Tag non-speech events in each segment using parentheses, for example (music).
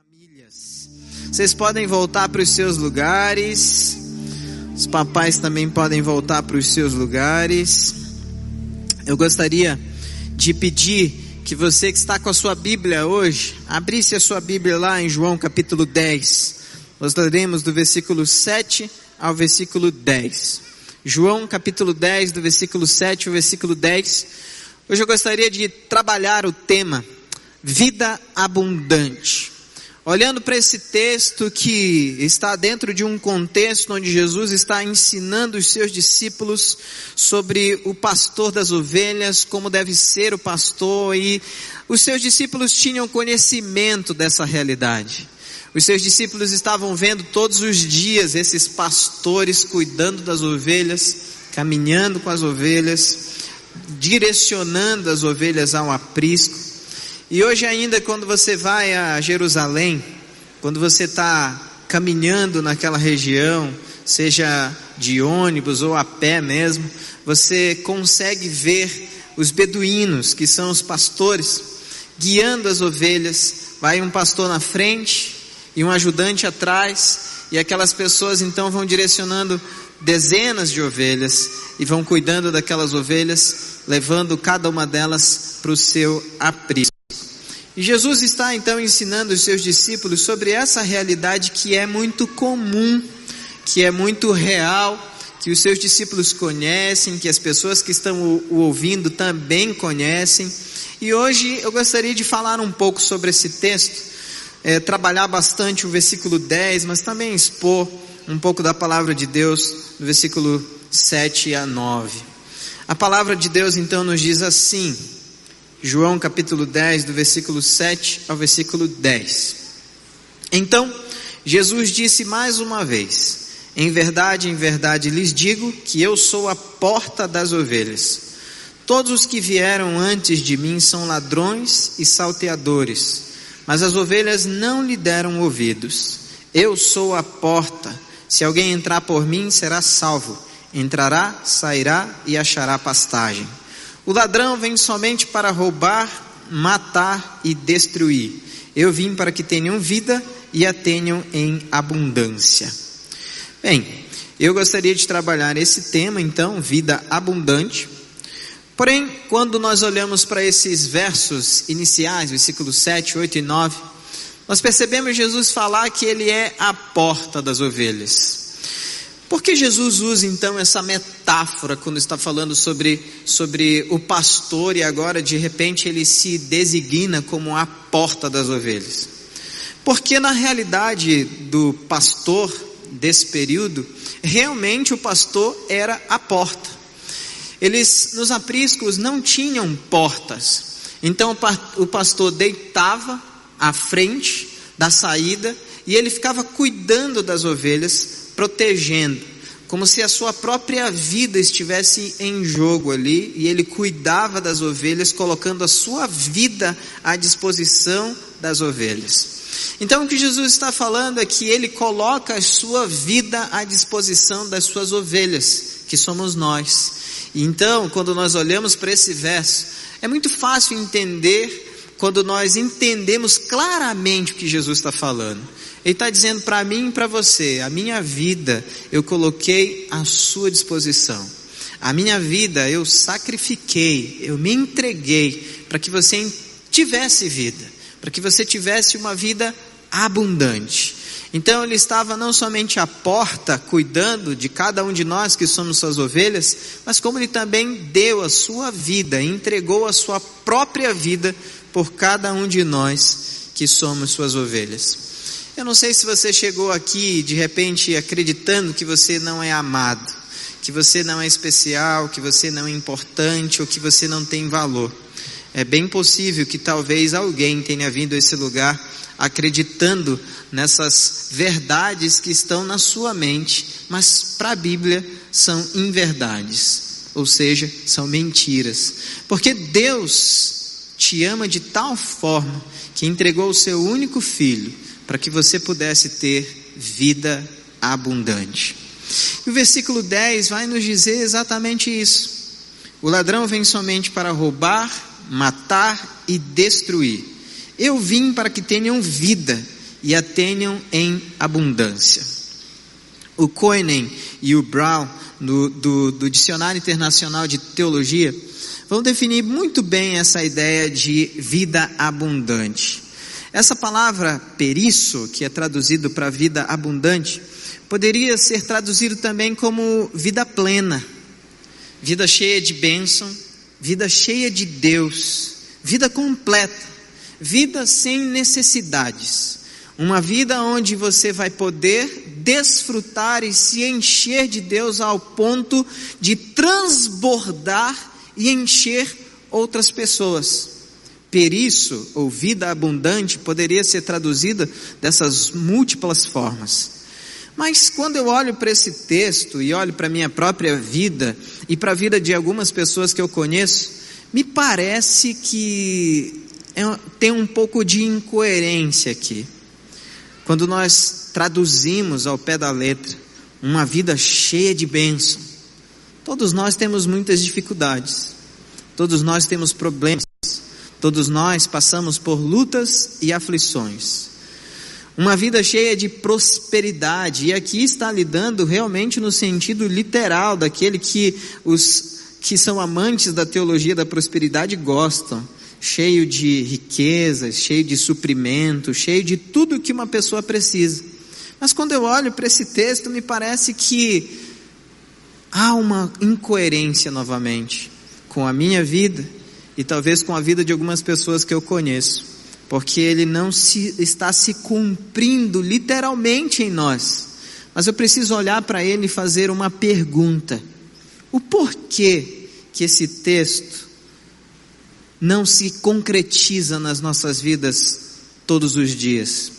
famílias. Vocês podem voltar para os seus lugares. Os papais também podem voltar para os seus lugares. Eu gostaria de pedir que você que está com a sua Bíblia hoje, abrisse a sua Bíblia lá em João capítulo 10. Nós leremos do versículo 7 ao versículo 10. João capítulo 10, do versículo 7 ao versículo 10. Hoje eu gostaria de trabalhar o tema vida abundante. Olhando para esse texto que está dentro de um contexto onde Jesus está ensinando os seus discípulos sobre o pastor das ovelhas, como deve ser o pastor, e os seus discípulos tinham conhecimento dessa realidade. Os seus discípulos estavam vendo todos os dias esses pastores cuidando das ovelhas, caminhando com as ovelhas, direcionando as ovelhas ao aprisco. E hoje ainda quando você vai a Jerusalém, quando você está caminhando naquela região, seja de ônibus ou a pé mesmo, você consegue ver os beduínos, que são os pastores, guiando as ovelhas. Vai um pastor na frente e um ajudante atrás, e aquelas pessoas então vão direcionando dezenas de ovelhas e vão cuidando daquelas ovelhas, levando cada uma delas para o seu aprisco. E Jesus está então ensinando os seus discípulos sobre essa realidade que é muito comum, que é muito real, que os seus discípulos conhecem, que as pessoas que estão o ouvindo também conhecem. E hoje eu gostaria de falar um pouco sobre esse texto, é, trabalhar bastante o versículo 10, mas também expor um pouco da palavra de Deus, do versículo 7 a 9. A palavra de Deus então nos diz assim, João capítulo 10, do versículo 7 ao versículo 10. Então, Jesus disse mais uma vez: Em verdade, em verdade lhes digo que eu sou a porta das ovelhas. Todos os que vieram antes de mim são ladrões e salteadores, mas as ovelhas não lhe deram ouvidos. Eu sou a porta. Se alguém entrar por mim, será salvo. Entrará, sairá e achará pastagem. O ladrão vem somente para roubar, matar e destruir. Eu vim para que tenham vida e a tenham em abundância. Bem, eu gostaria de trabalhar esse tema, então, vida abundante. Porém, quando nós olhamos para esses versos iniciais, versículos 7, 8 e 9, nós percebemos Jesus falar que ele é a porta das ovelhas. Por que Jesus usa então essa metáfora quando está falando sobre, sobre o pastor e agora de repente ele se designa como a porta das ovelhas? Porque na realidade do pastor desse período, realmente o pastor era a porta. Eles nos apriscos não tinham portas. Então o pastor deitava à frente da saída e ele ficava cuidando das ovelhas protegendo, como se a sua própria vida estivesse em jogo ali, e ele cuidava das ovelhas, colocando a sua vida à disposição das ovelhas. Então o que Jesus está falando é que ele coloca a sua vida à disposição das suas ovelhas, que somos nós. E então, quando nós olhamos para esse verso, é muito fácil entender quando nós entendemos claramente o que Jesus está falando. Ele está dizendo para mim e para você: a minha vida eu coloquei à sua disposição. A minha vida eu sacrifiquei, eu me entreguei para que você tivesse vida, para que você tivesse uma vida abundante. Então ele estava não somente à porta, cuidando de cada um de nós que somos suas ovelhas, mas como ele também deu a sua vida, entregou a sua própria vida por cada um de nós que somos suas ovelhas. Eu não sei se você chegou aqui de repente acreditando que você não é amado, que você não é especial, que você não é importante ou que você não tem valor. É bem possível que talvez alguém tenha vindo a esse lugar acreditando nessas verdades que estão na sua mente, mas para a Bíblia são inverdades, ou seja, são mentiras. Porque Deus te ama de tal forma que entregou o seu único filho para que você pudesse ter vida abundante. E o versículo 10 vai nos dizer exatamente isso. O ladrão vem somente para roubar, matar e destruir. Eu vim para que tenham vida e a tenham em abundância. O Koenen e o Brown, do, do, do Dicionário Internacional de Teologia, vão definir muito bem essa ideia de vida abundante. Essa palavra perisso, que é traduzido para vida abundante, poderia ser traduzido também como vida plena, vida cheia de bênção, vida cheia de Deus, vida completa, vida sem necessidades. Uma vida onde você vai poder desfrutar e se encher de Deus ao ponto de transbordar e encher outras pessoas. Periço ou vida abundante poderia ser traduzida dessas múltiplas formas. Mas quando eu olho para esse texto e olho para a minha própria vida e para a vida de algumas pessoas que eu conheço, me parece que é, tem um pouco de incoerência aqui. Quando nós traduzimos ao pé da letra uma vida cheia de bênção, todos nós temos muitas dificuldades, todos nós temos problemas, todos nós passamos por lutas e aflições. Uma vida cheia de prosperidade, e aqui está lidando realmente no sentido literal daquele que os que são amantes da teologia da prosperidade gostam cheio de riquezas, cheio de suprimento, cheio de tudo que uma pessoa precisa. Mas quando eu olho para esse texto, me parece que há uma incoerência novamente com a minha vida e talvez com a vida de algumas pessoas que eu conheço, porque ele não se, está se cumprindo literalmente em nós. Mas eu preciso olhar para ele e fazer uma pergunta: o porquê que esse texto não se concretiza nas nossas vidas todos os dias?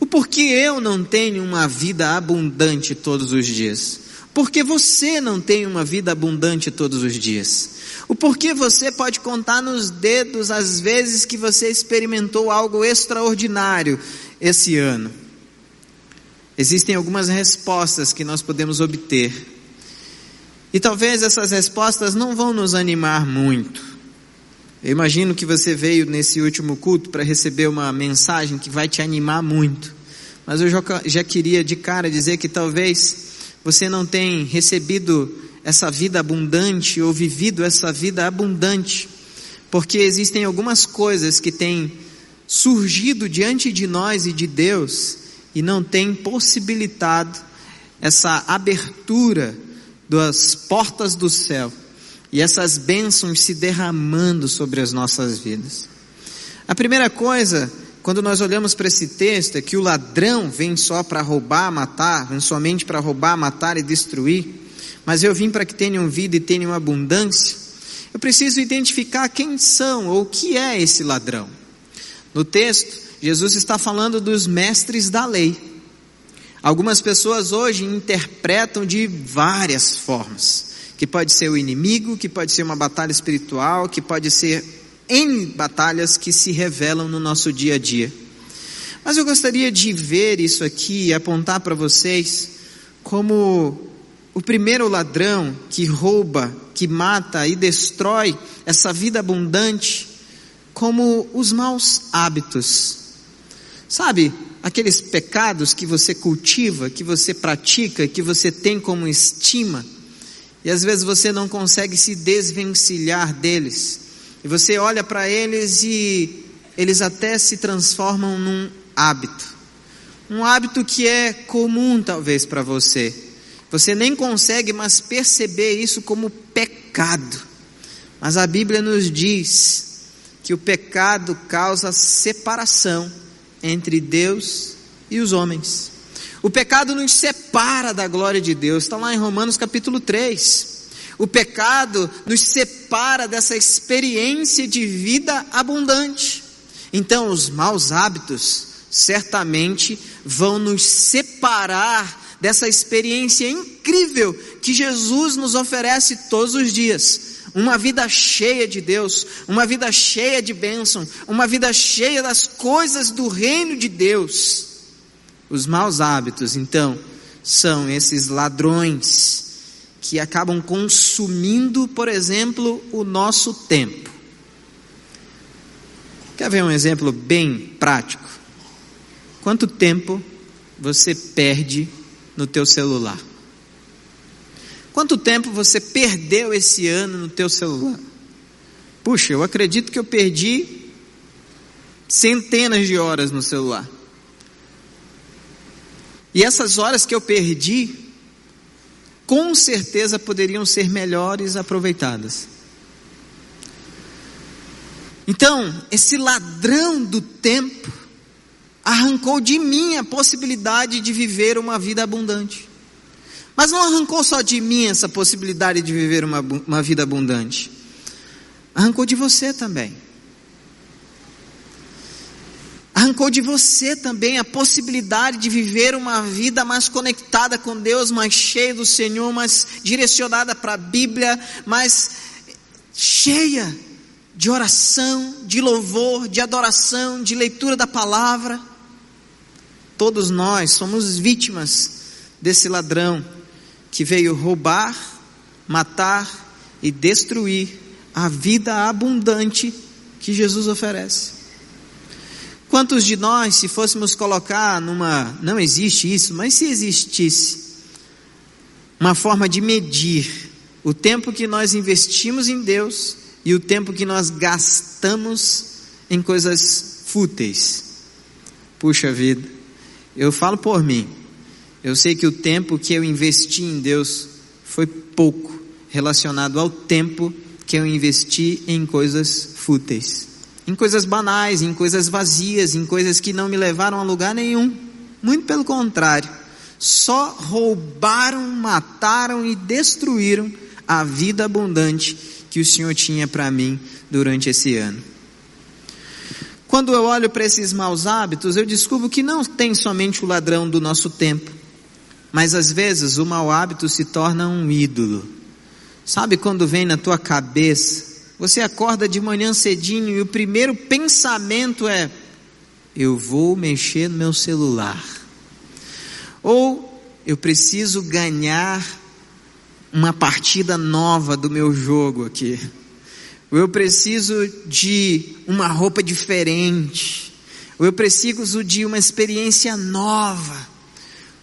O porquê eu não tenho uma vida abundante todos os dias? Porque você não tem uma vida abundante todos os dias? O porquê você pode contar nos dedos as vezes que você experimentou algo extraordinário esse ano? Existem algumas respostas que nós podemos obter. E talvez essas respostas não vão nos animar muito. Eu imagino que você veio nesse último culto para receber uma mensagem que vai te animar muito. Mas eu já, já queria de cara dizer que talvez você não tenha recebido essa vida abundante ou vivido essa vida abundante, porque existem algumas coisas que têm surgido diante de nós e de Deus e não têm possibilitado essa abertura das portas do céu e essas bênçãos se derramando sobre as nossas vidas. A primeira coisa, quando nós olhamos para esse texto, é que o ladrão vem só para roubar, matar, vem somente para roubar, matar e destruir, mas eu vim para que tenham vida e tenham abundância. Eu preciso identificar quem são ou o que é esse ladrão. No texto, Jesus está falando dos mestres da lei. Algumas pessoas hoje interpretam de várias formas que pode ser o inimigo, que pode ser uma batalha espiritual, que pode ser em batalhas que se revelam no nosso dia a dia. Mas eu gostaria de ver isso aqui e apontar para vocês como o primeiro ladrão que rouba, que mata e destrói essa vida abundante, como os maus hábitos. Sabe, aqueles pecados que você cultiva, que você pratica, que você tem como estima, e às vezes você não consegue se desvencilhar deles. E você olha para eles e eles até se transformam num hábito. Um hábito que é comum talvez para você. Você nem consegue mais perceber isso como pecado. Mas a Bíblia nos diz que o pecado causa separação entre Deus e os homens. O pecado nos separa da glória de Deus, está lá em Romanos capítulo 3. O pecado nos separa dessa experiência de vida abundante. Então, os maus hábitos certamente vão nos separar dessa experiência incrível que Jesus nos oferece todos os dias. Uma vida cheia de Deus, uma vida cheia de bênção, uma vida cheia das coisas do reino de Deus. Os maus hábitos, então, são esses ladrões que acabam consumindo, por exemplo, o nosso tempo. Quer ver um exemplo bem prático? Quanto tempo você perde no teu celular? Quanto tempo você perdeu esse ano no teu celular? Puxa, eu acredito que eu perdi centenas de horas no celular. E essas horas que eu perdi, com certeza poderiam ser melhores aproveitadas. Então, esse ladrão do tempo arrancou de mim a possibilidade de viver uma vida abundante. Mas não arrancou só de mim essa possibilidade de viver uma, uma vida abundante. Arrancou de você também. Arrancou de você também a possibilidade de viver uma vida mais conectada com Deus, mais cheia do Senhor, mais direcionada para a Bíblia, mais cheia de oração, de louvor, de adoração, de leitura da palavra. Todos nós somos vítimas desse ladrão que veio roubar, matar e destruir a vida abundante que Jesus oferece. Quantos de nós, se fôssemos colocar numa, não existe isso, mas se existisse uma forma de medir o tempo que nós investimos em Deus e o tempo que nós gastamos em coisas fúteis. Puxa vida, eu falo por mim. Eu sei que o tempo que eu investi em Deus foi pouco relacionado ao tempo que eu investi em coisas fúteis, em coisas banais, em coisas vazias, em coisas que não me levaram a lugar nenhum. Muito pelo contrário, só roubaram, mataram e destruíram a vida abundante que o Senhor tinha para mim durante esse ano. Quando eu olho para esses maus hábitos, eu descubro que não tem somente o ladrão do nosso tempo, mas às vezes o mau hábito se torna um ídolo. Sabe quando vem na tua cabeça, você acorda de manhã cedinho e o primeiro pensamento é: eu vou mexer no meu celular. Ou eu preciso ganhar uma partida nova do meu jogo aqui. Ou eu preciso de uma roupa diferente. Ou eu preciso de uma experiência nova.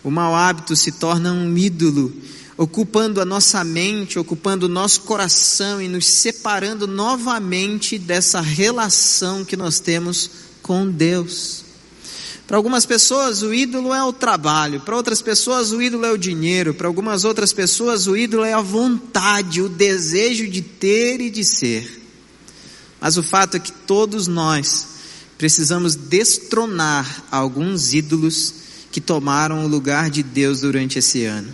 O mau hábito se torna um ídolo, ocupando a nossa mente, ocupando o nosso coração e nos separando novamente dessa relação que nós temos com Deus. Para algumas pessoas o ídolo é o trabalho, para outras pessoas o ídolo é o dinheiro, para algumas outras pessoas o ídolo é a vontade, o desejo de ter e de ser. Mas o fato é que todos nós precisamos destronar alguns ídolos que tomaram o lugar de Deus durante esse ano.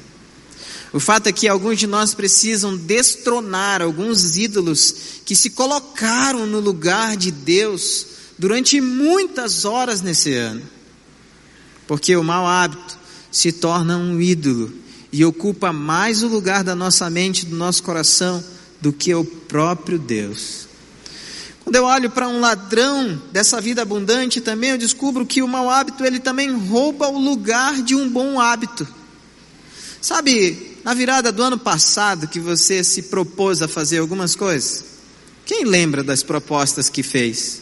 O fato é que alguns de nós precisam destronar alguns ídolos que se colocaram no lugar de Deus durante muitas horas nesse ano. Porque o mau hábito se torna um ídolo e ocupa mais o lugar da nossa mente, do nosso coração, do que o próprio Deus. Quando eu olho para um ladrão dessa vida abundante, também eu descubro que o mau hábito ele também rouba o lugar de um bom hábito. Sabe, na virada do ano passado que você se propôs a fazer algumas coisas, quem lembra das propostas que fez?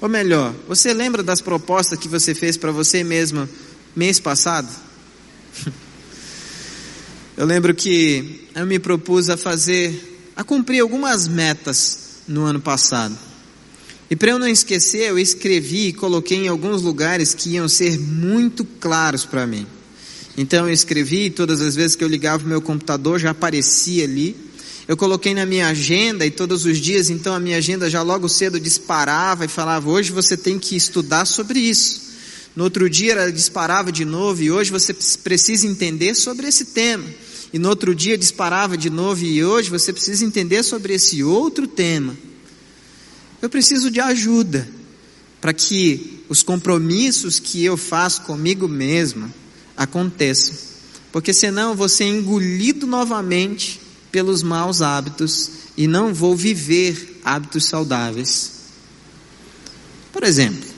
Ou melhor, você lembra das propostas que você fez para você mesmo mês passado? (laughs) Eu lembro que eu me propus a fazer, a cumprir algumas metas no ano passado. E para eu não esquecer, eu escrevi e coloquei em alguns lugares que iam ser muito claros para mim. Então eu escrevi, todas as vezes que eu ligava o meu computador já aparecia ali. Eu coloquei na minha agenda e todos os dias, então a minha agenda já logo cedo disparava e falava: hoje você tem que estudar sobre isso. No outro dia ela disparava de novo e hoje você precisa entender sobre esse tema e no outro dia disparava de novo, e hoje você precisa entender sobre esse outro tema. Eu preciso de ajuda para que os compromissos que eu faço comigo mesmo aconteçam, porque senão vou ser engolido novamente pelos maus hábitos e não vou viver hábitos saudáveis. Por exemplo,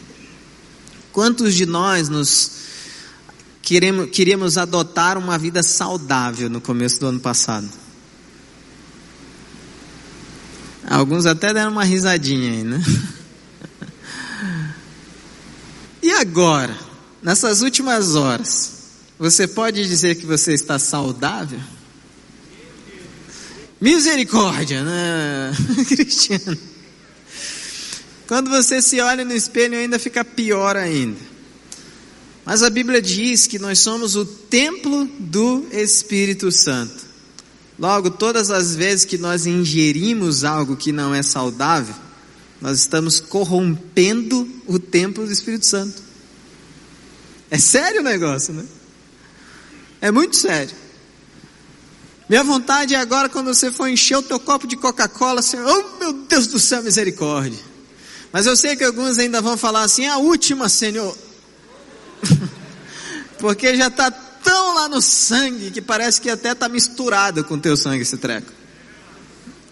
quantos de nós nos queremos, queríamos adotar uma vida saudável no começo do ano passado. Alguns até deram uma risadinha aí, né? (laughs) E agora? nessas últimas horas, você pode dizer que você está saudável? Misericórdia, né, (laughs) Cristiano? Quando você se olha no espelho, ainda fica pior ainda. Mas a Bíblia diz que nós somos o templo do Espírito Santo. Logo, todas as vezes que nós ingerimos algo que não é saudável, nós estamos corrompendo o templo do Espírito Santo. É sério o negócio, né? É muito sério. Minha vontade é agora, quando você for encher o teu copo de Coca-Cola, assim, oh meu Deus do céu, misericórdia. Mas eu sei que alguns ainda vão falar assim, a última, Senhor. (laughs) Porque já está tão lá no sangue que parece que até está misturado com o teu sangue esse treco.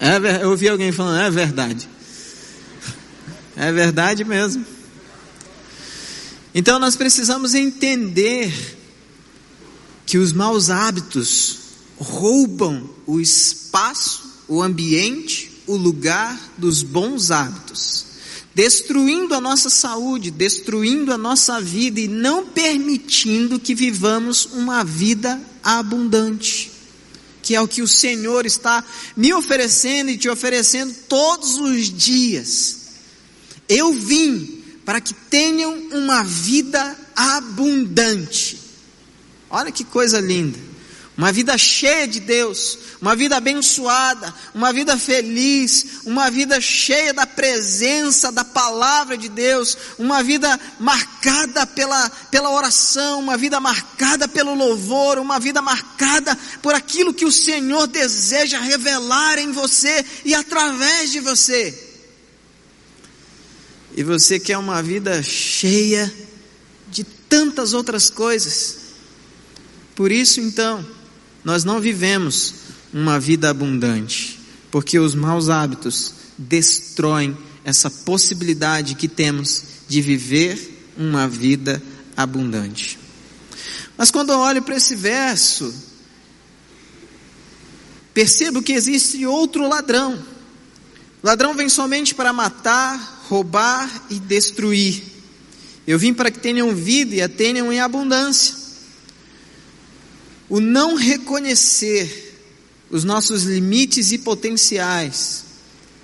É, eu ouvi alguém falando, é verdade. (laughs) É verdade mesmo. Então nós precisamos entender que os maus hábitos roubam o espaço, o ambiente, o lugar dos bons hábitos, destruindo a nossa saúde, destruindo a nossa vida e não permitindo que vivamos uma vida abundante, que é o que o Senhor está me oferecendo e te oferecendo todos os dias. Eu vim para que tenham uma vida abundante. Olha que coisa linda uma vida cheia de Deus, uma vida abençoada, uma vida feliz, uma vida cheia da presença da palavra de Deus, uma vida marcada pela, pela oração, uma vida marcada pelo louvor, uma vida marcada por aquilo que o Senhor deseja revelar em você e através de você. E você quer uma vida cheia de tantas outras coisas. Por isso então, nós não vivemos uma vida abundante, porque os maus hábitos destroem essa possibilidade que temos de viver uma vida abundante. Mas quando eu olho para esse verso, percebo que existe outro ladrão. O ladrão vem somente para matar, roubar e destruir. Eu vim para que tenham vida e a tenham em abundância. O não reconhecer os nossos limites e potenciais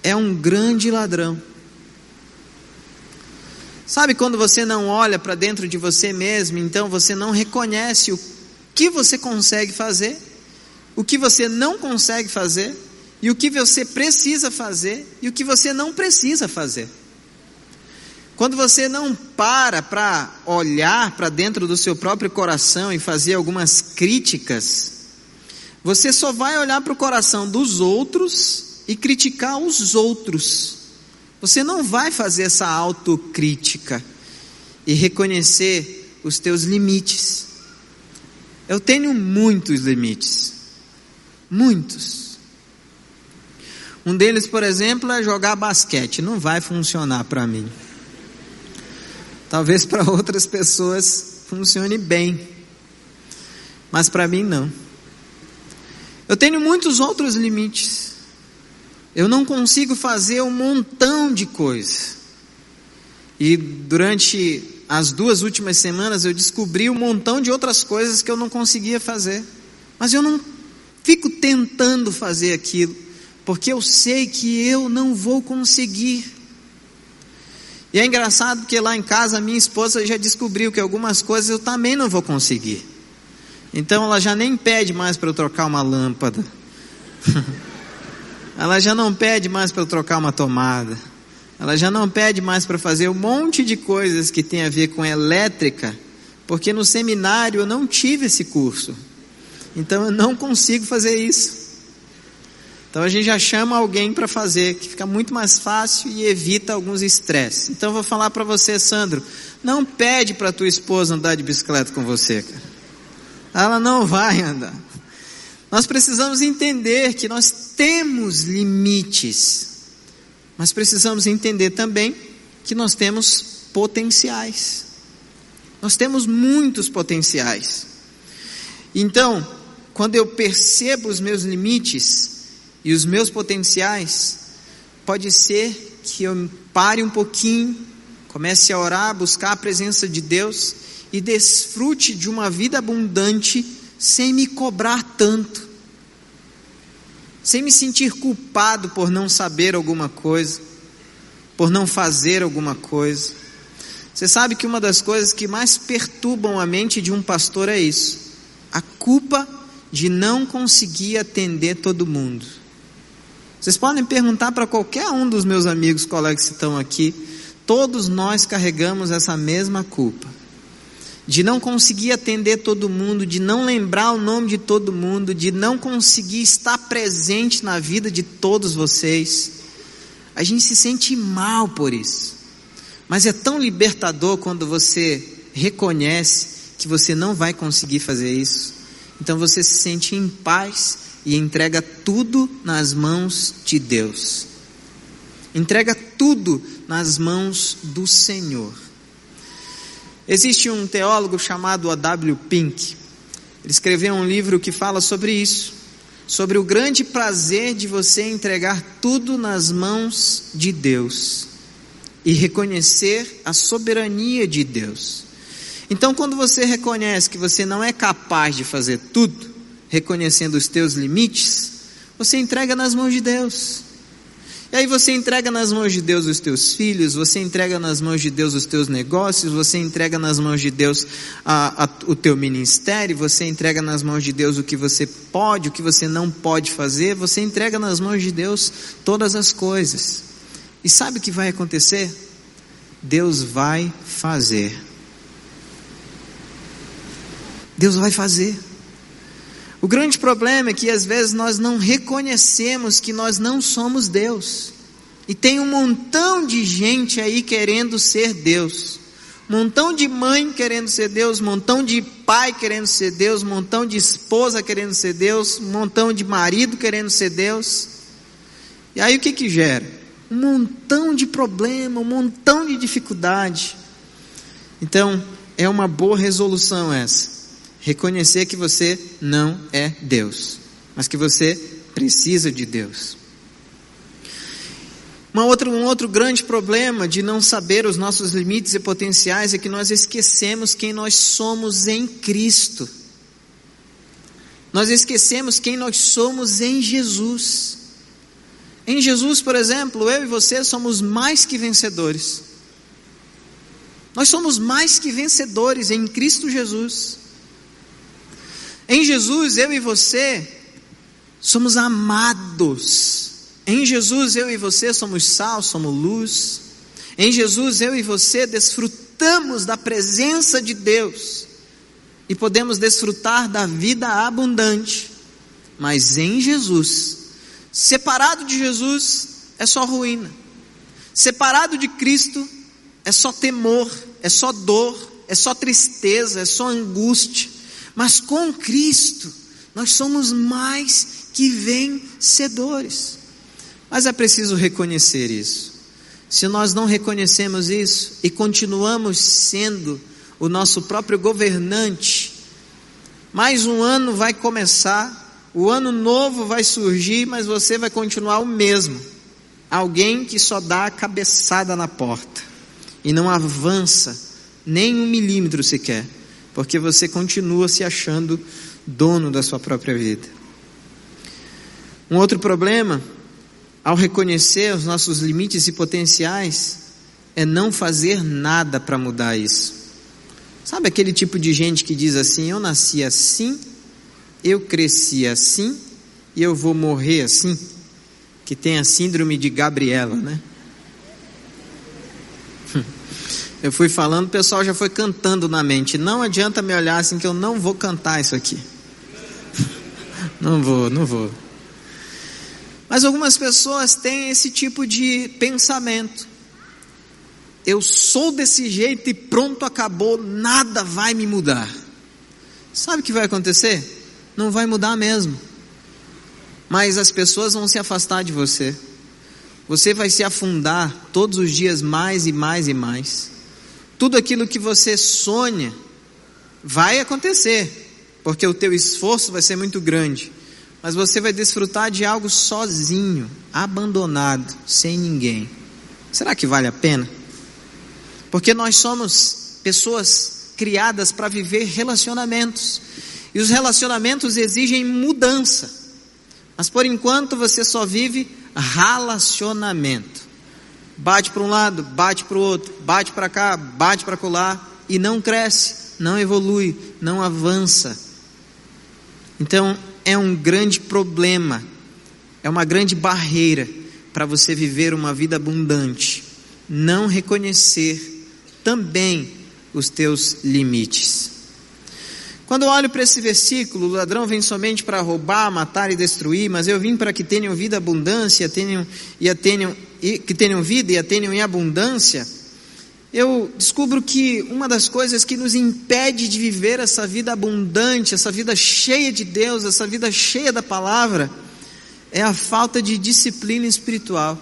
é um grande ladrão. Sabe quando você não olha para dentro de você mesmo, então você não reconhece o que você consegue fazer, o que você não consegue fazer, e o que você precisa fazer e o que você não precisa fazer. Quando você não para para olhar para dentro do seu próprio coração e fazer algumas críticas, você só vai olhar para o coração dos outros e criticar os outros. Você não vai fazer essa autocrítica e reconhecer os teus limites. Eu tenho muitos limites. Muitos. Um deles, por exemplo, é jogar basquete. Não vai funcionar para mim. Talvez para outras pessoas funcione bem, mas para mim não. Eu tenho muitos outros limites. Eu não consigo fazer um montão de coisas. E durante as duas últimas semanas eu descobri um montão de outras coisas que eu não conseguia fazer. Mas eu não fico tentando fazer aquilo, porque eu sei que eu não vou conseguir. E é engraçado porque lá em casa minha esposa já descobriu que algumas coisas eu também não vou conseguir. Então ela já nem pede mais para eu trocar uma lâmpada. (laughs) ela já não pede mais para eu trocar uma tomada. Ela já não pede mais para fazer um monte de coisas que tem a ver com elétrica, porque no seminário eu não tive esse curso. Então eu não consigo fazer isso. Então a gente já chama alguém para fazer, que fica muito mais fácil e evita alguns estresses. Então eu vou falar para você, Sandro, não pede para tua esposa andar de bicicleta com você, cara. Ela não vai andar. Nós precisamos entender que nós temos limites, mas precisamos entender também que nós temos potenciais. Nós temos muitos potenciais. Então, quando eu percebo os meus limites, e os meus potenciais, pode ser que eu pare um pouquinho, comece a orar, buscar a presença de Deus e desfrute de uma vida abundante sem me cobrar tanto, sem me sentir culpado por não saber alguma coisa, por não fazer alguma coisa. Você sabe que uma das coisas que mais perturbam a mente de um pastor é isso: a culpa de não conseguir atender todo mundo. Vocês podem perguntar para qualquer um dos meus amigos, colegas que estão aqui, todos nós carregamos essa mesma culpa. De não conseguir atender todo mundo, de não lembrar o nome de todo mundo, de não conseguir estar presente na vida de todos vocês. A gente se sente mal por isso. Mas é tão libertador quando você reconhece que você não vai conseguir fazer isso. Então você se sente em paz e entrega tudo nas mãos de Deus. Entrega tudo nas mãos do Senhor. Existe um teólogo chamado A.W. Pink. Ele escreveu um livro que fala sobre isso, sobre o grande prazer de você entregar tudo nas mãos de Deus e reconhecer a soberania de Deus. Então, quando você reconhece que você não é capaz de fazer tudo, reconhecendo os teus limites, você entrega nas mãos de Deus. E aí você entrega nas mãos de Deus os teus filhos, você entrega nas mãos de Deus os teus negócios, você entrega nas mãos de Deus a, a, o teu ministério, você entrega nas mãos de Deus o que você pode, o que você não pode fazer, você entrega nas mãos de Deus todas as coisas. E sabe o que vai acontecer? Deus vai fazer. Deus vai fazer. O grande problema é que às vezes nós não reconhecemos que nós não somos Deus. E tem um montão de gente aí querendo ser Deus. Montão de mãe querendo ser Deus, montão de pai querendo ser Deus, montão de esposa querendo ser Deus, montão de marido querendo ser Deus. E aí o que que gera? Um montão de problema, um montão de dificuldade. Então, é uma boa resolução essa reconhecer que você não é Deus, mas que você precisa de Deus. Uma outra, um outro grande problema de não saber os nossos limites e potenciais é que nós esquecemos quem nós somos em Cristo. Nós esquecemos quem nós somos em Jesus. Em Jesus, por exemplo, eu e você somos mais que vencedores. Nós somos mais que vencedores em Cristo Jesus. Em Jesus, eu e você somos amados. Em Jesus, eu e você somos sal, somos luz. Em Jesus, eu e você desfrutamos da presença de Deus e podemos desfrutar da vida abundante. Mas em Jesus, separado de Jesus, é só ruína. Separado de Cristo, é só temor, é só dor, é só tristeza, é só angústia. Mas com Cristo, nós somos mais que vencedores. Mas é preciso reconhecer isso. Se nós não reconhecemos isso e continuamos sendo o nosso próprio governante, mais um ano vai começar, o ano novo vai surgir, mas você vai continuar o mesmo. Alguém que só dá a cabeçada na porta e não avança nem um milímetro sequer porque você continua se achando dono da sua própria vida. Um outro problema, ao reconhecer os nossos limites e potenciais, é não fazer nada para mudar isso. Sabe aquele tipo de gente que diz assim: Eu nasci assim, eu cresci assim e eu vou morrer assim? Que tem a síndrome de Gabriela, né? Eu fui falando, o pessoal já foi cantando na mente. Não adianta me olhar assim que eu não vou cantar isso aqui. (laughs) Não vou, não vou. Mas algumas pessoas têm esse tipo de pensamento. Eu sou desse jeito e pronto, acabou, nada vai me mudar. Sabe o que vai acontecer? Não vai mudar mesmo. Mas as pessoas vão se afastar de você. Você vai se afundar todos os dias mais e mais e mais. Tudo aquilo que você sonha vai acontecer, porque o teu esforço vai ser muito grande, mas você vai desfrutar de algo sozinho, abandonado, sem ninguém. Será que vale a pena? Porque nós somos pessoas criadas para viver relacionamentos. E os relacionamentos exigem mudança. Mas por enquanto você só vive relacionamento. Bate para um lado, bate para o outro, bate para cá, bate para colar e não cresce, não evolui, não avança. Então é um grande problema, é uma grande barreira para você viver uma vida abundante. Não reconhecer também os teus limites. Quando eu olho para esse versículo, o ladrão vem somente para roubar, matar e destruir, mas eu vim para que tenham vida abundância, tenham, e a tenham, e, que tenham vida e a tenham em abundância. Eu descubro que uma das coisas que nos impede de viver essa vida abundante, essa vida cheia de Deus, essa vida cheia da palavra, é a falta de disciplina espiritual.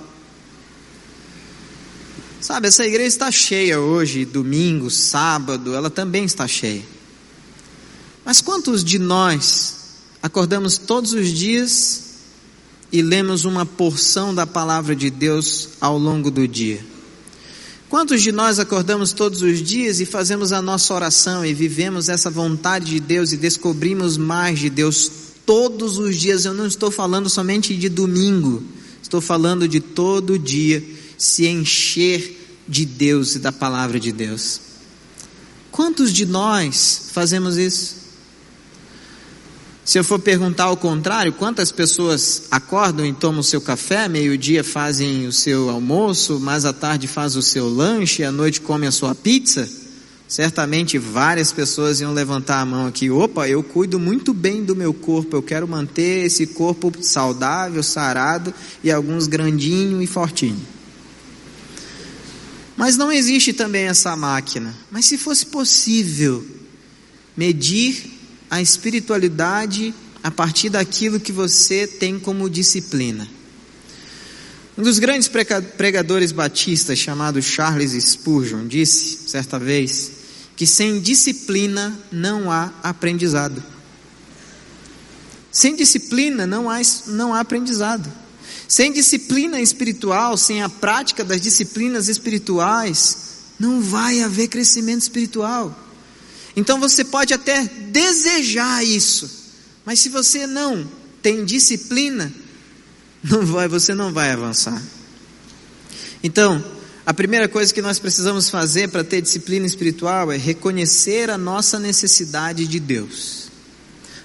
Sabe, essa igreja está cheia hoje, domingo, sábado, ela também está cheia. Mas quantos de nós acordamos todos os dias e lemos uma porção da palavra de Deus ao longo do dia? Quantos de nós acordamos todos os dias e fazemos a nossa oração e vivemos essa vontade de Deus e descobrimos mais de Deus todos os dias? Eu não estou falando somente de domingo, estou falando de todo dia se encher de Deus e da palavra de Deus. Quantos de nós fazemos isso? Se eu for perguntar ao contrário, quantas pessoas acordam e tomam o seu café, meio-dia fazem o seu almoço, mais à tarde fazem o seu lanche, à noite comem a sua pizza? Certamente várias pessoas iam levantar a mão aqui. Opa, eu cuido muito bem do meu corpo, eu quero manter esse corpo saudável, sarado e alguns grandinho e fortinho. Mas não existe também essa máquina. Mas se fosse possível medir a espiritualidade a partir daquilo que você tem como disciplina. Um dos grandes pregadores batistas, chamado Charles Spurgeon, disse, certa vez, que sem disciplina não há aprendizado. Sem disciplina não há, não há aprendizado. Sem disciplina espiritual, sem a prática das disciplinas espirituais, não vai haver crescimento espiritual. Então você pode até desejar isso, mas se você não tem disciplina, não vai, você não vai avançar. Então, a primeira coisa que nós precisamos fazer para ter disciplina espiritual é reconhecer a nossa necessidade de Deus.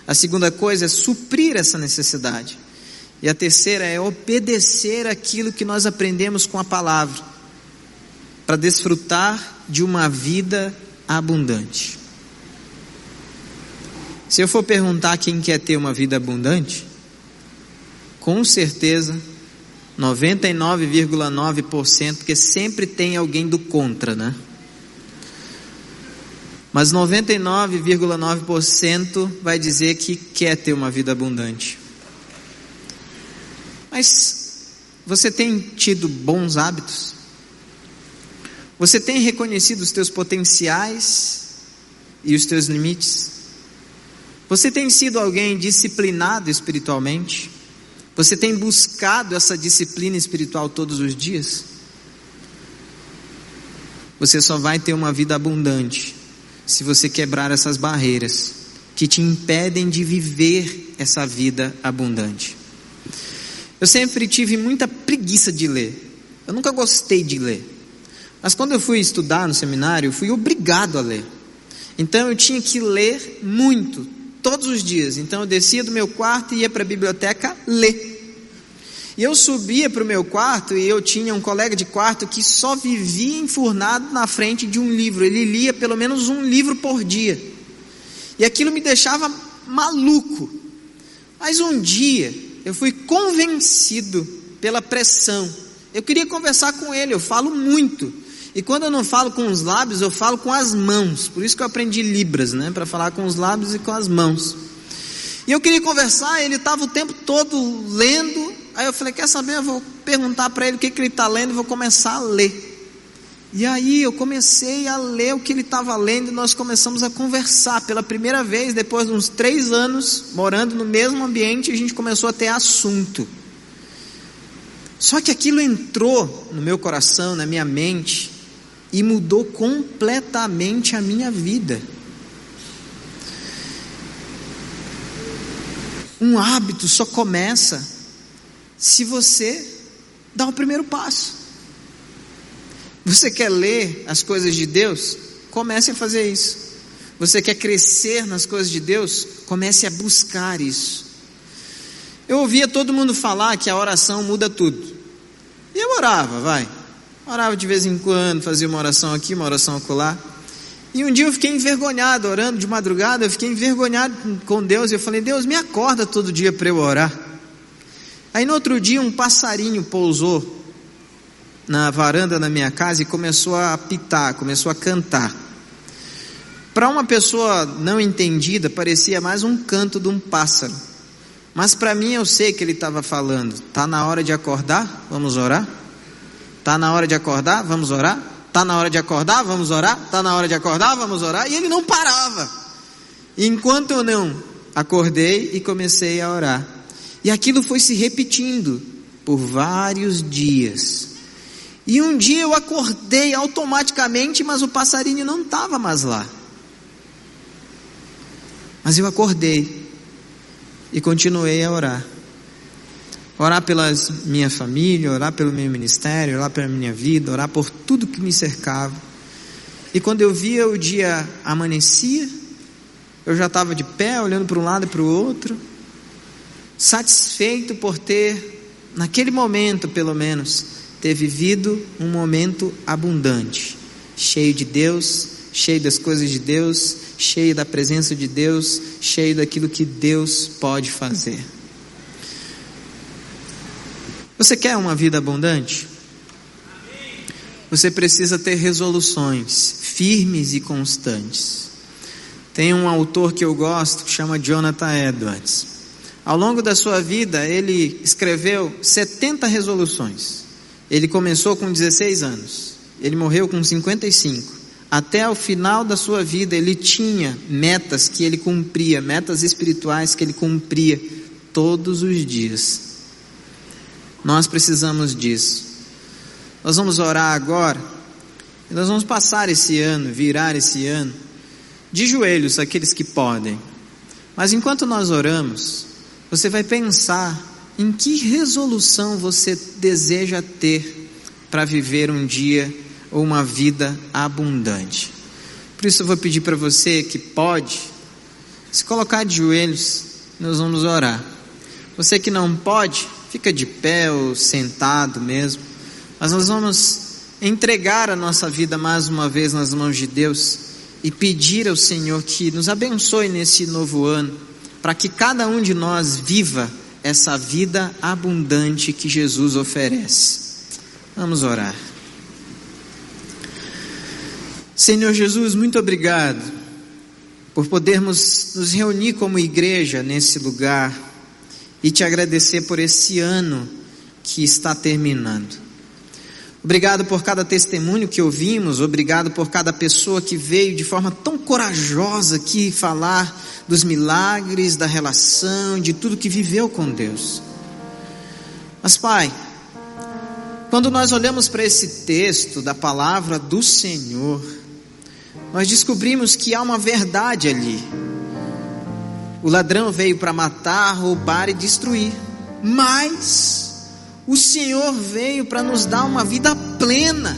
A segunda coisa é suprir essa necessidade. E a terceira é obedecer aquilo que nós aprendemos com a palavra, para desfrutar de uma vida abundante. Se eu for perguntar quem quer ter uma vida abundante, com certeza 99,9%, porque sempre tem alguém do contra, né? Mas 99,9% vai dizer que quer ter uma vida abundante. Mas você tem tido bons hábitos? Você tem reconhecido os teus potenciais e os teus limites? Você tem sido alguém disciplinado espiritualmente? Você tem buscado essa disciplina espiritual todos os dias? Você só vai ter uma vida abundante se você quebrar essas barreiras que te impedem de viver essa vida abundante. Eu sempre tive muita preguiça de ler. Eu nunca gostei de ler. Mas quando eu fui estudar no seminário, eu fui obrigado a ler. Então eu tinha que ler muito, todos os dias. Então eu descia do meu quarto e ia para a biblioteca ler. E eu subia para o meu quarto e eu tinha um colega de quarto que só vivia enfurnado na frente de um livro. Ele lia pelo menos um livro por dia. E aquilo me deixava maluco. Mas um dia eu fui convencido pela pressão. Eu queria conversar com ele, eu falo muito. E quando eu não falo com os lábios, eu falo com as mãos. Por isso que eu aprendi Libras, né? Para falar com os lábios e com as mãos. E eu queria conversar, ele estava o tempo todo lendo. Aí eu falei: Quer saber? Eu vou perguntar para ele o que, que ele está lendo e vou começar a ler. E aí eu comecei a ler o que ele estava lendo e nós começamos a conversar. Pela primeira vez, depois de uns três anos morando no mesmo ambiente, a gente começou a ter assunto. Só que aquilo entrou no meu coração, na minha mente, e mudou completamente a minha vida. Um hábito só começa se você dá o primeiro passo. Você quer ler as coisas de Deus? Comece a fazer isso. Você quer crescer nas coisas de Deus? Comece a buscar isso. Eu ouvia todo mundo falar que a oração muda tudo. E eu orava, vai. Orava de vez em quando, fazia uma oração aqui, uma oração acolá. E um dia eu fiquei envergonhado, orando de madrugada, eu fiquei envergonhado com Deus. E eu falei, Deus, me acorda todo dia para eu orar. Aí no outro dia um passarinho pousou na varanda da minha casa e começou a apitar, começou a cantar. Para uma pessoa não entendida, parecia mais um canto de um pássaro. Mas para mim eu sei que ele estava falando. Tá na hora de acordar? Vamos orar? Tá na hora de acordar? Vamos orar? Tá na hora de acordar? Vamos orar? Tá na hora de acordar? Vamos orar? E ele não parava. Enquanto eu não acordei e comecei a orar. E aquilo foi se repetindo por vários dias. E um dia eu acordei automaticamente, mas o passarinho não estava mais lá. Mas eu acordei e continuei a orar. Orar pela minha família, orar pelo meu ministério, orar pela minha vida, orar por tudo que me cercava. E quando eu via o dia amanhecia, eu já estava de pé, olhando para um lado e para o outro, satisfeito por ter, naquele momento pelo menos, ter vivido um momento abundante, cheio de Deus, cheio das coisas de Deus, cheio da presença de Deus, cheio daquilo que Deus pode fazer. Você quer uma vida abundante? Você precisa ter resoluções firmes e constantes. Tem um autor que eu gosto que chama Jonathan Edwards. Ao longo da sua vida, ele escreveu 70 resoluções. Ele começou com 16 anos, ele morreu com 55. Até o final da sua vida, ele tinha metas que ele cumpria, metas espirituais que ele cumpria todos os dias. Nós precisamos disso. Nós vamos orar agora, e nós vamos passar esse ano, virar esse ano, de joelhos, aqueles que podem. Mas enquanto nós oramos, você vai pensar em que resolução você deseja ter para viver um dia ou uma vida abundante. Por isso eu vou pedir para você que pode se colocar de joelhos, nós vamos orar. Você que não pode, fica de pé ou sentado mesmo, mas nós vamos entregar a nossa vida mais uma vez nas mãos de Deus e pedir ao Senhor que nos abençoe nesse novo ano, para que cada um de nós viva essa vida abundante que Jesus oferece. Vamos orar. Senhor Jesus, muito obrigado por podermos nos reunir como igreja nesse lugar e te agradecer por esse ano que está terminando. Obrigado por cada testemunho que ouvimos, obrigado por cada pessoa que veio de forma tão corajosa aqui falar dos milagres, da relação, de tudo que viveu com Deus. Mas, Pai, quando nós olhamos para esse texto da palavra do Senhor, nós descobrimos que há uma verdade ali. O ladrão veio para matar, roubar e destruir, mas o Senhor veio para nos dar uma vida plena,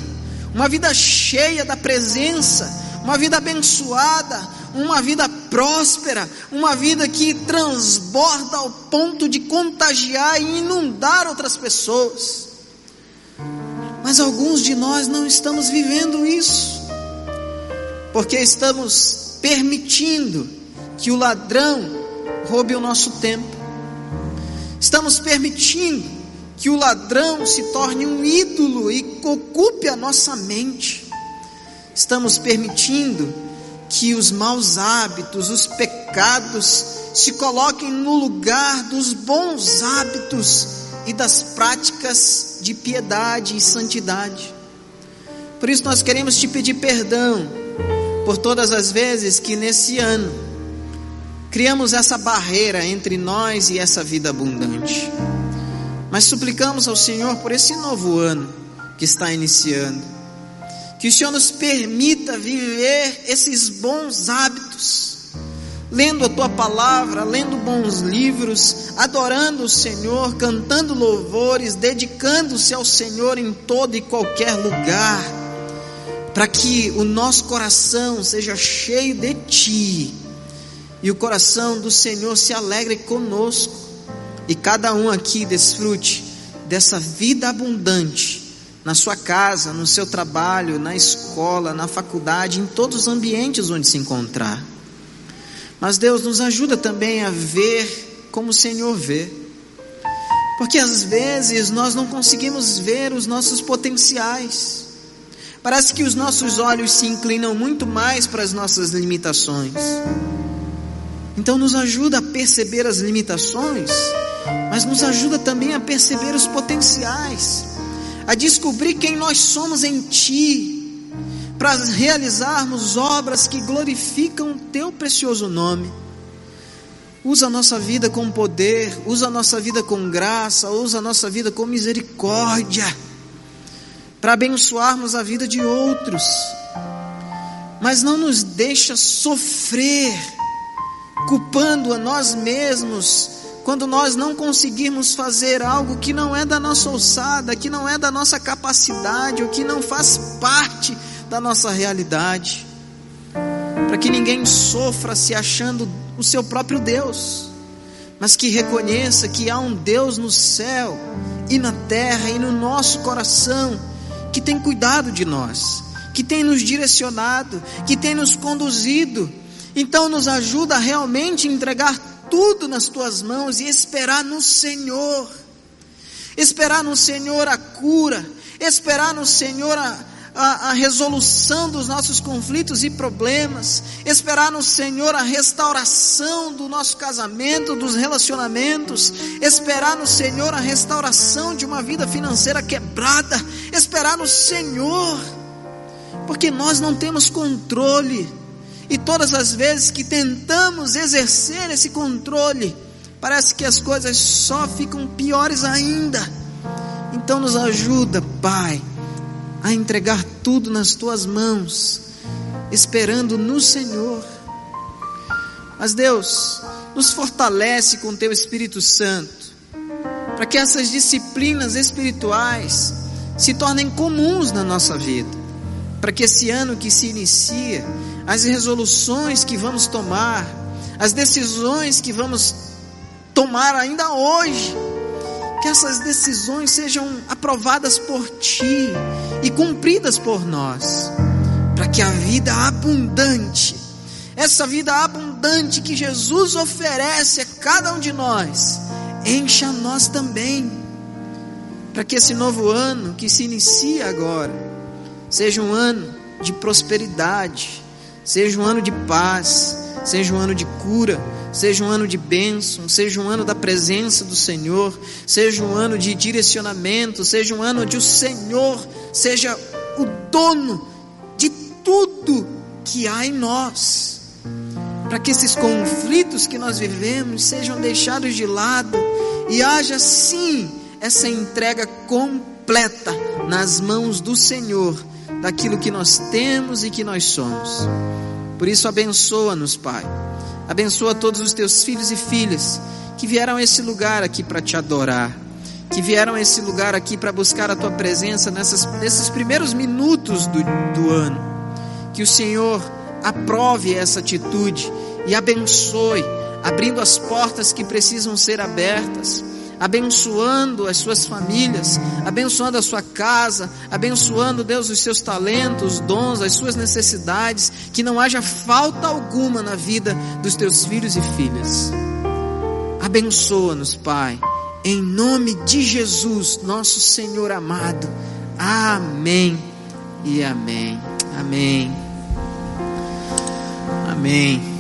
uma vida cheia da presença, uma vida abençoada, uma vida próspera, uma vida que transborda ao ponto de contagiar e inundar outras pessoas. Mas alguns de nós não estamos vivendo isso, porque estamos permitindo que o ladrão roube o nosso tempo, estamos permitindo que o ladrão se torne um ídolo e ocupe a nossa mente, estamos permitindo que os maus hábitos, os pecados se coloquem no lugar dos bons hábitos e das práticas de piedade e santidade. Por isso nós queremos te pedir perdão por todas as vezes que nesse ano criamos essa barreira entre nós e essa vida abundante. Mas suplicamos ao Senhor por esse novo ano que está iniciando Que o Senhor nos permita viver esses bons hábitos, lendo a tua palavra, lendo bons livros, adorando o Senhor, cantando louvores, dedicando-se ao Senhor em todo e qualquer lugar, para que o nosso coração seja cheio de ti e o coração do Senhor se alegre conosco e cada um aqui desfrute dessa vida abundante na sua casa, no seu trabalho, na escola, na faculdade, em todos os ambientes onde se encontrar. Mas Deus nos ajuda também a ver como o Senhor vê. Porque às vezes nós não conseguimos ver os nossos potenciais. Parece que os nossos olhos se inclinam muito mais para as nossas limitações. Então nos ajuda a perceber as limitações, mas nos ajuda também a perceber os potenciais a descobrir quem nós somos em Ti, para realizarmos obras que glorificam o Teu precioso nome. Usa a nossa vida com poder, usa a nossa vida com graça, usa a nossa vida com misericórdia, para abençoarmos a vida de outros. Mas não nos deixa sofrer, culpando a nós mesmos quando nós não conseguirmos fazer algo que não é da nossa alçada, que não é da nossa capacidade, ou que não faz parte da nossa realidade, para que ninguém sofra se achando o seu próprio Deus, mas que reconheça que há um Deus no céu e na terra e no nosso coração que tem cuidado de nós, que tem nos direcionado, que tem nos conduzido. Então nos ajuda a realmente entregar tudo nas tuas mãos e esperar no Senhor. Esperar no Senhor a cura, esperar no Senhor a, a, a, resolução dos nossos conflitos e problemas, esperar no Senhor a restauração do nosso casamento, dos relacionamentos, esperar no Senhor a restauração de uma vida financeira quebrada, esperar no Senhor, porque nós não temos controle e todas as vezes que tentamos exercer esse controle, parece que as coisas só ficam piores ainda. Então nos ajuda, Pai, a entregar tudo nas tuas mãos, esperando no Senhor. Mas Deus, nos fortalece com teu Espírito Santo, para que essas disciplinas espirituais se tornem comuns na nossa vida, para que esse ano que se inicia, as resoluções que vamos tomar, as decisões que vamos tomar ainda hoje, que essas decisões sejam aprovadas por Ti e cumpridas por nós, para que a vida abundante, essa vida abundante que Jesus oferece a cada um de nós, encha nós também, para que esse novo ano que se inicia agora, seja um ano de prosperidade, Seja um ano de paz, seja um ano de cura, seja um ano de bênção, seja um ano da presença do Senhor, seja um ano de direcionamento, seja um ano onde o Senhor seja o dono de tudo que há em nós. Para que esses conflitos que nós vivemos sejam deixados de lado e haja sim essa entrega completa nas mãos do Senhor daquilo que nós temos e que nós somos. Por isso, abençoa-nos, Pai. Abençoa todos os teus filhos e filhas que vieram a esse lugar aqui para te adorar, que vieram a esse lugar aqui para buscar a tua presença nessas, nesses primeiros minutos do, do ano. Que o Senhor aprove essa atitude e abençoe, abrindo as portas que precisam ser abertas abençoando as suas famílias, abençoando a sua casa, abençoando, Deus, os seus talentos, dons, as suas necessidades, que não haja falta alguma na vida dos teus filhos e filhas. Abençoa-nos, Pai, em nome de Jesus, nosso Senhor amado. Amém e amém. Amém. Amém.